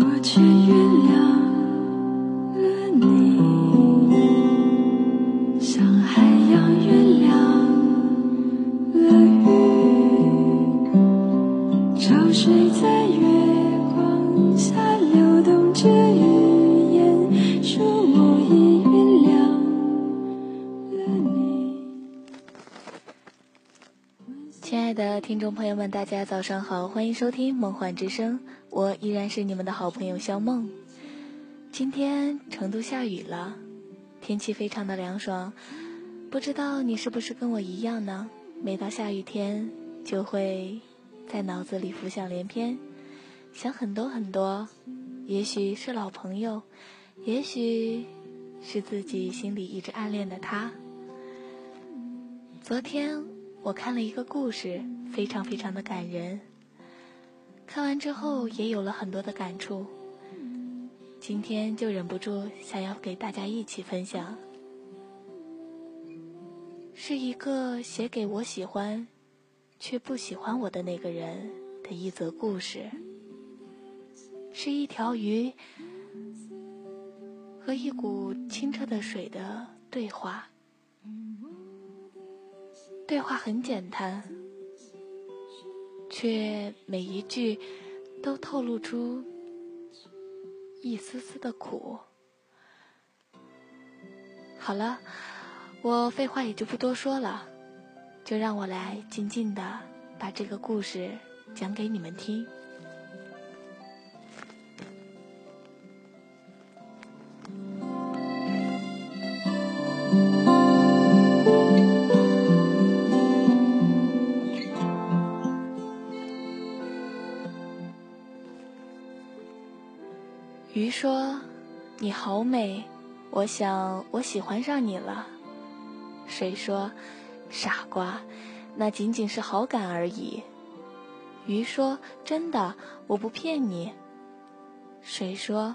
我却原谅们，大家早上好，欢迎收听《梦幻之声》，我依然是你们的好朋友肖梦。今天成都下雨了，天气非常的凉爽，不知道你是不是跟我一样呢？每到下雨天，就会在脑子里浮想联翩，想很多很多，也许是老朋友，也许是自己心里一直暗恋的他。昨天我看了一个故事，非常非常的感人。看完之后也有了很多的感触，今天就忍不住想要给大家一起分享。是一个写给我喜欢，却不喜欢我的那个人的一则故事。是一条鱼和一股清澈的水的对话。对话很简单，却每一句都透露出一丝丝的苦。好了，我废话也就不多说了，就让我来静静的把这个故事讲给你们听。鱼说：“你好美，我想我喜欢上你了。”水说：“傻瓜，那仅仅是好感而已。”鱼说：“真的，我不骗你。”水说：“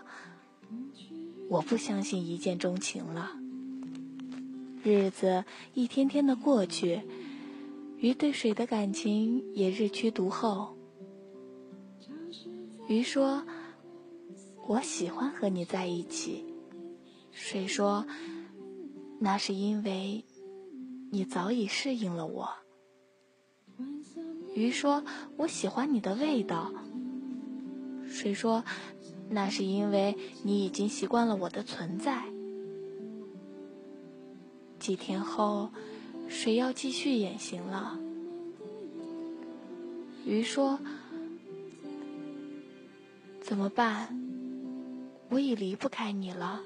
我不相信一见钟情了。”日子一天天的过去，鱼对水的感情也日趋笃厚。鱼说。我喜欢和你在一起，水说：“那是因为你早已适应了我。”鱼说：“我喜欢你的味道。”水说：“那是因为你已经习惯了我的存在。”几天后，水要继续远行了。鱼说：“怎么办？”我已离不开你了，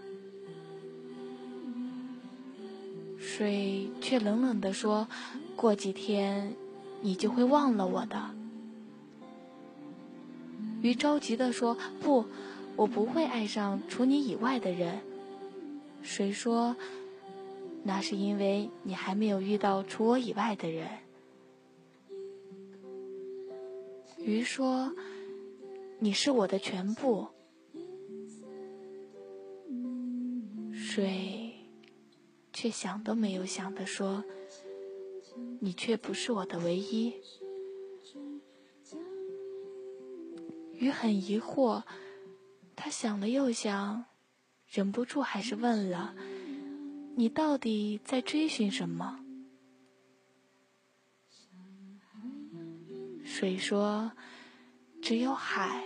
水却冷冷地说：“过几天，你就会忘了我的。”鱼着急地说：“不，我不会爱上除你以外的人。”水说：“那是因为你还没有遇到除我以外的人。”鱼说：“你是我的全部。”水，却想都没有想的说：“你却不是我的唯一。”鱼很疑惑，他想了又想，忍不住还是问了：“你到底在追寻什么？”水说：“只有海，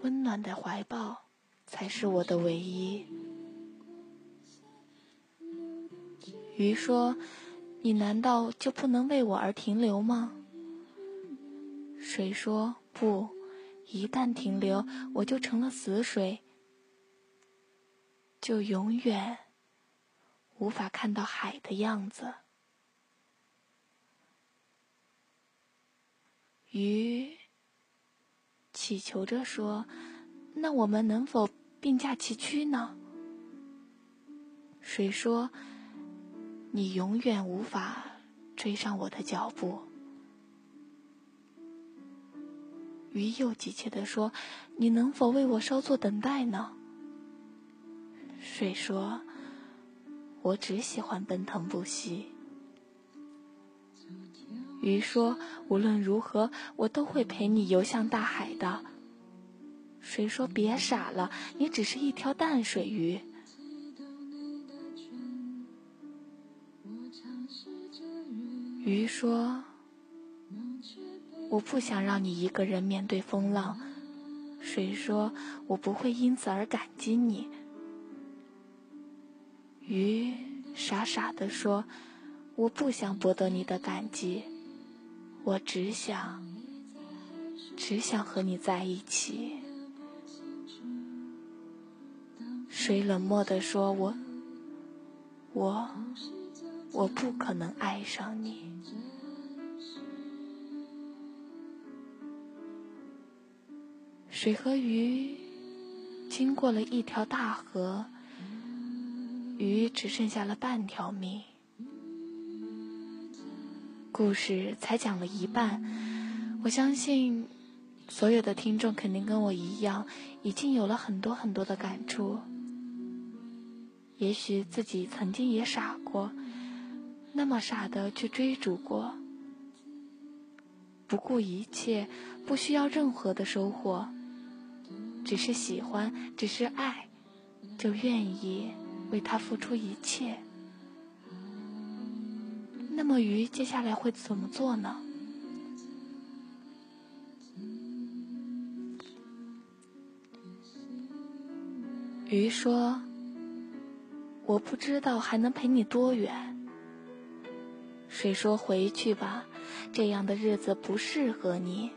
温暖的怀抱，才是我的唯一。”鱼说：“你难道就不能为我而停留吗？”水说：“不，一旦停留，我就成了死水，就永远无法看到海的样子。”鱼祈求着说：“那我们能否并驾齐驱呢？”水说。你永远无法追上我的脚步。鱼又急切地说：“你能否为我稍作等待呢？”水说：“我只喜欢奔腾不息。”鱼说：“无论如何，我都会陪你游向大海的。”水说：“别傻了，你只是一条淡水鱼。”鱼说：“我不想让你一个人面对风浪。”水说：“我不会因此而感激你。”鱼傻傻的说：“我不想博得你的感激，我只想，只想和你在一起。”水冷漠的说：“我，我，我不可能爱上你。”水和鱼经过了一条大河，鱼只剩下了半条命。故事才讲了一半，我相信所有的听众肯定跟我一样，已经有了很多很多的感触。也许自己曾经也傻过，那么傻的去追逐过，不顾一切，不需要任何的收获。只是喜欢，只是爱，就愿意为他付出一切。那么鱼接下来会怎么做呢？鱼说：“我不知道还能陪你多远。”水说：“回去吧，这样的日子不适合你。”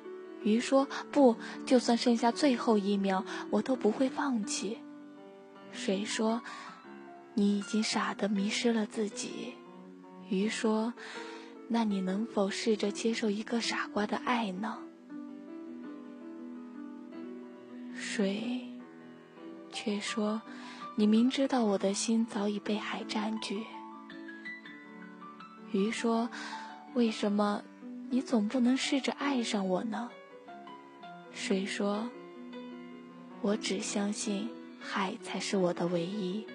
鱼说：“不，就算剩下最后一秒，我都不会放弃。”水说：“你已经傻得迷失了自己。”鱼说：“那你能否试着接受一个傻瓜的爱呢？”水却说：“你明知道我的心早已被海占据。”鱼说：“为什么你总不能试着爱上我呢？”水说：“我只相信海才是我的唯一。”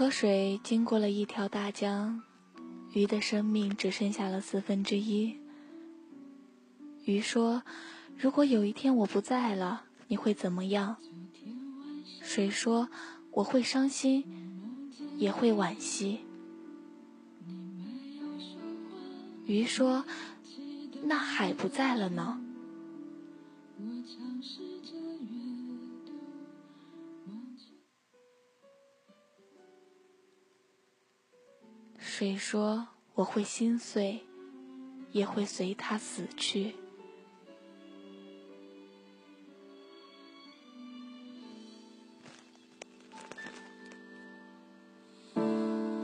河水经过了一条大江，鱼的生命只剩下了四分之一。鱼说：“如果有一天我不在了，你会怎么样？”水说：“我会伤心，也会惋惜。”鱼说：“那海不在了呢我尝试着？”谁说：“我会心碎，也会随他死去。”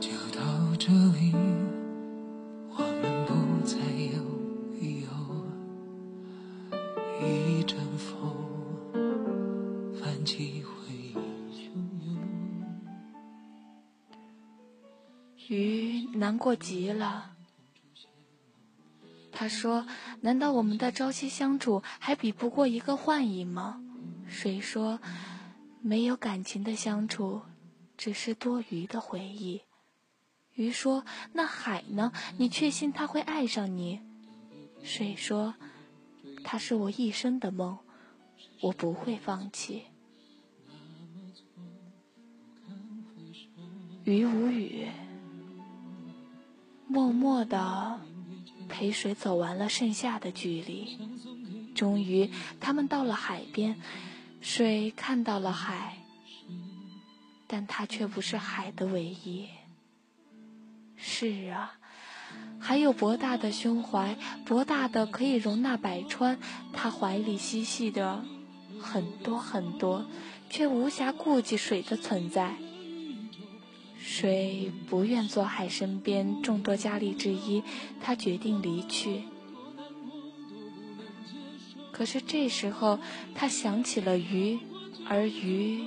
就到这里，我们不再有理由。一阵风，难过极了，他说：“难道我们的朝夕相处还比不过一个幻影吗？”水说：“没有感情的相处，只是多余的回忆。”鱼说：“那海呢？你确信他会爱上你？”水说：“他是我一生的梦，我不会放弃。”鱼无语，默默的陪水走完了剩下的距离。终于，他们到了海边，水看到了海，但它却不是海的唯一。是啊，还有博大的胸怀，博大的可以容纳百川。他怀里嬉戏的很多很多，却无暇顾及水的存在。水不愿做海身边众多佳丽之一，他决定离去。可是这时候，他想起了鱼，而鱼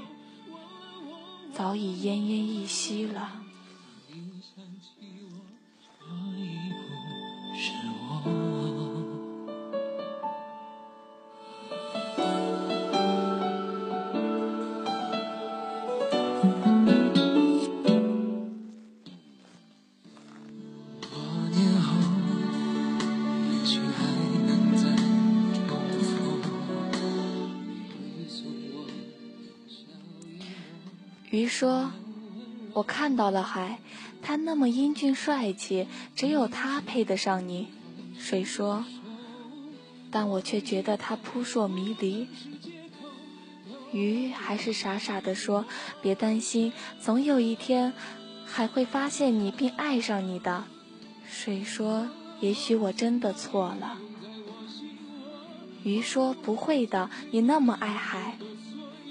早已奄奄一息了。说：“我看到了海，他那么英俊帅气，只有他配得上你。”水说：“但我却觉得他扑朔迷离。”鱼还是傻傻的说：“别担心，总有一天，海会发现你并爱上你的。”水说：“也许我真的错了。”鱼说：“不会的，你那么爱海。”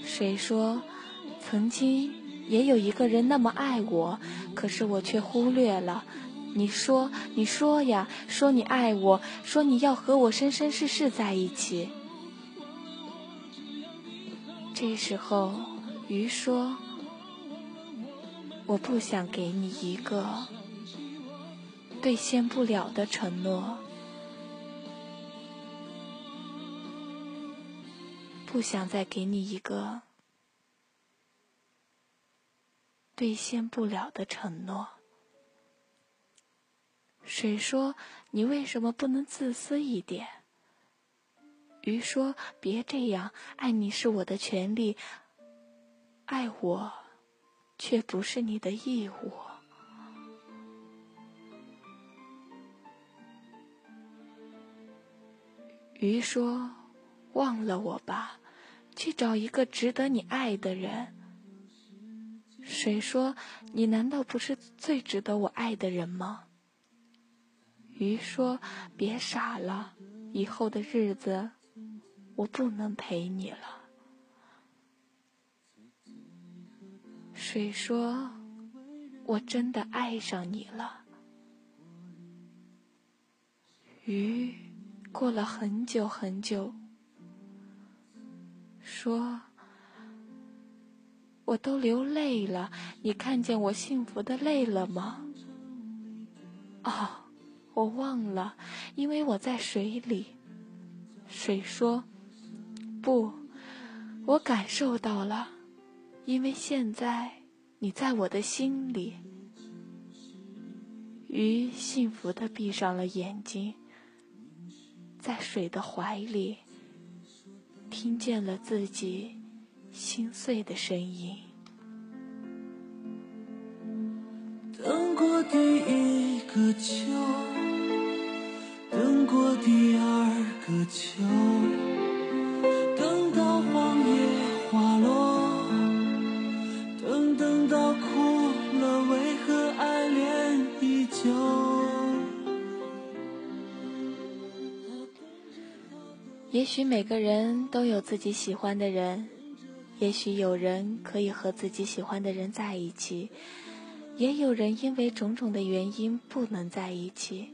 水说：“曾经也有一个人那么爱我，可是我却忽略了。你说，你说呀，说你爱我，说你要和我生生世世在一起。”这时候，鱼说：“我不想给你一个兑现不了的承诺，不想再给你一个兑现不了的承诺。”水说：“你为什么不能自私一点？”鱼说：“别这样，爱你是我的权利，爱我，却不是你的义务。”鱼说：“忘了我吧，去找一个值得你爱的人。”水说：“你难道不是最值得我爱的人吗？”鱼说：“别傻了，以后的日子。”我不能陪你了。水说：“我真的爱上你了。”鱼过了很久很久，说：“我都流泪了，你看见我幸福的泪了吗？”哦，我忘了，因为我在水里。水说。不，我感受到了，因为现在你在我的心里。鱼幸福的闭上了眼睛，在水的怀里，听见了自己心碎的声音。等过第一个秋，等过第二个秋。等到黄叶花落，等等到哭了，为何爱恋依旧也许每个人都有自己喜欢的人，也许有人可以和自己喜欢的人在一起，也有人因为种种的原因不能在一起。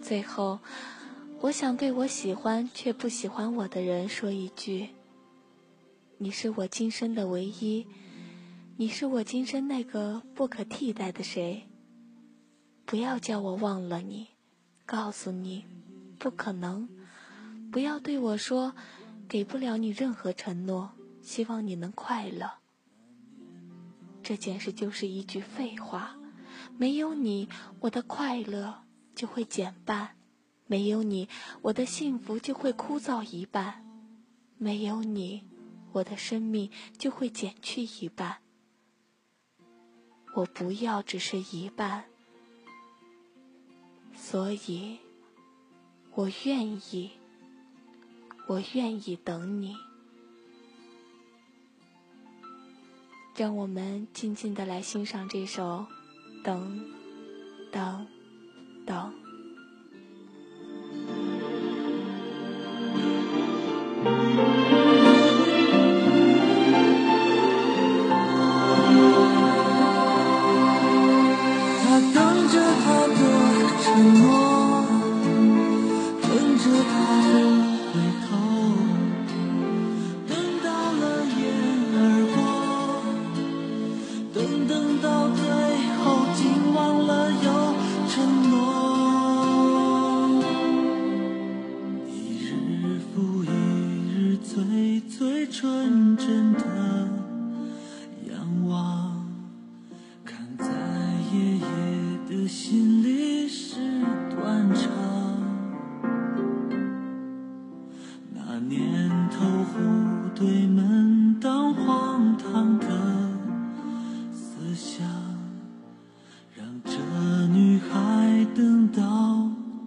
最后，我想对我喜欢却不喜欢我的人说一句：你是我今生的唯一，你是我今生那个不可替代的谁。不要叫我忘了你，告诉你，不可能。不要对我说，给不了你任何承诺，希望你能快乐。这件事就是一句废话。没有你，我的快乐就会减半；没有你，我的幸福就会枯燥一半；没有你，我的生命就会减去一半。我不要只是一半，所以，我愿意。我愿意等你，让我们静静的来欣赏这首《等，等，等》。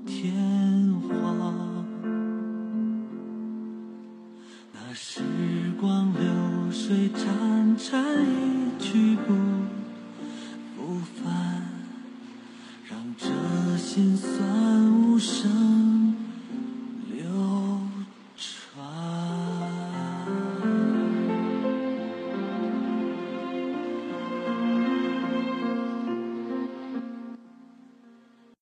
天。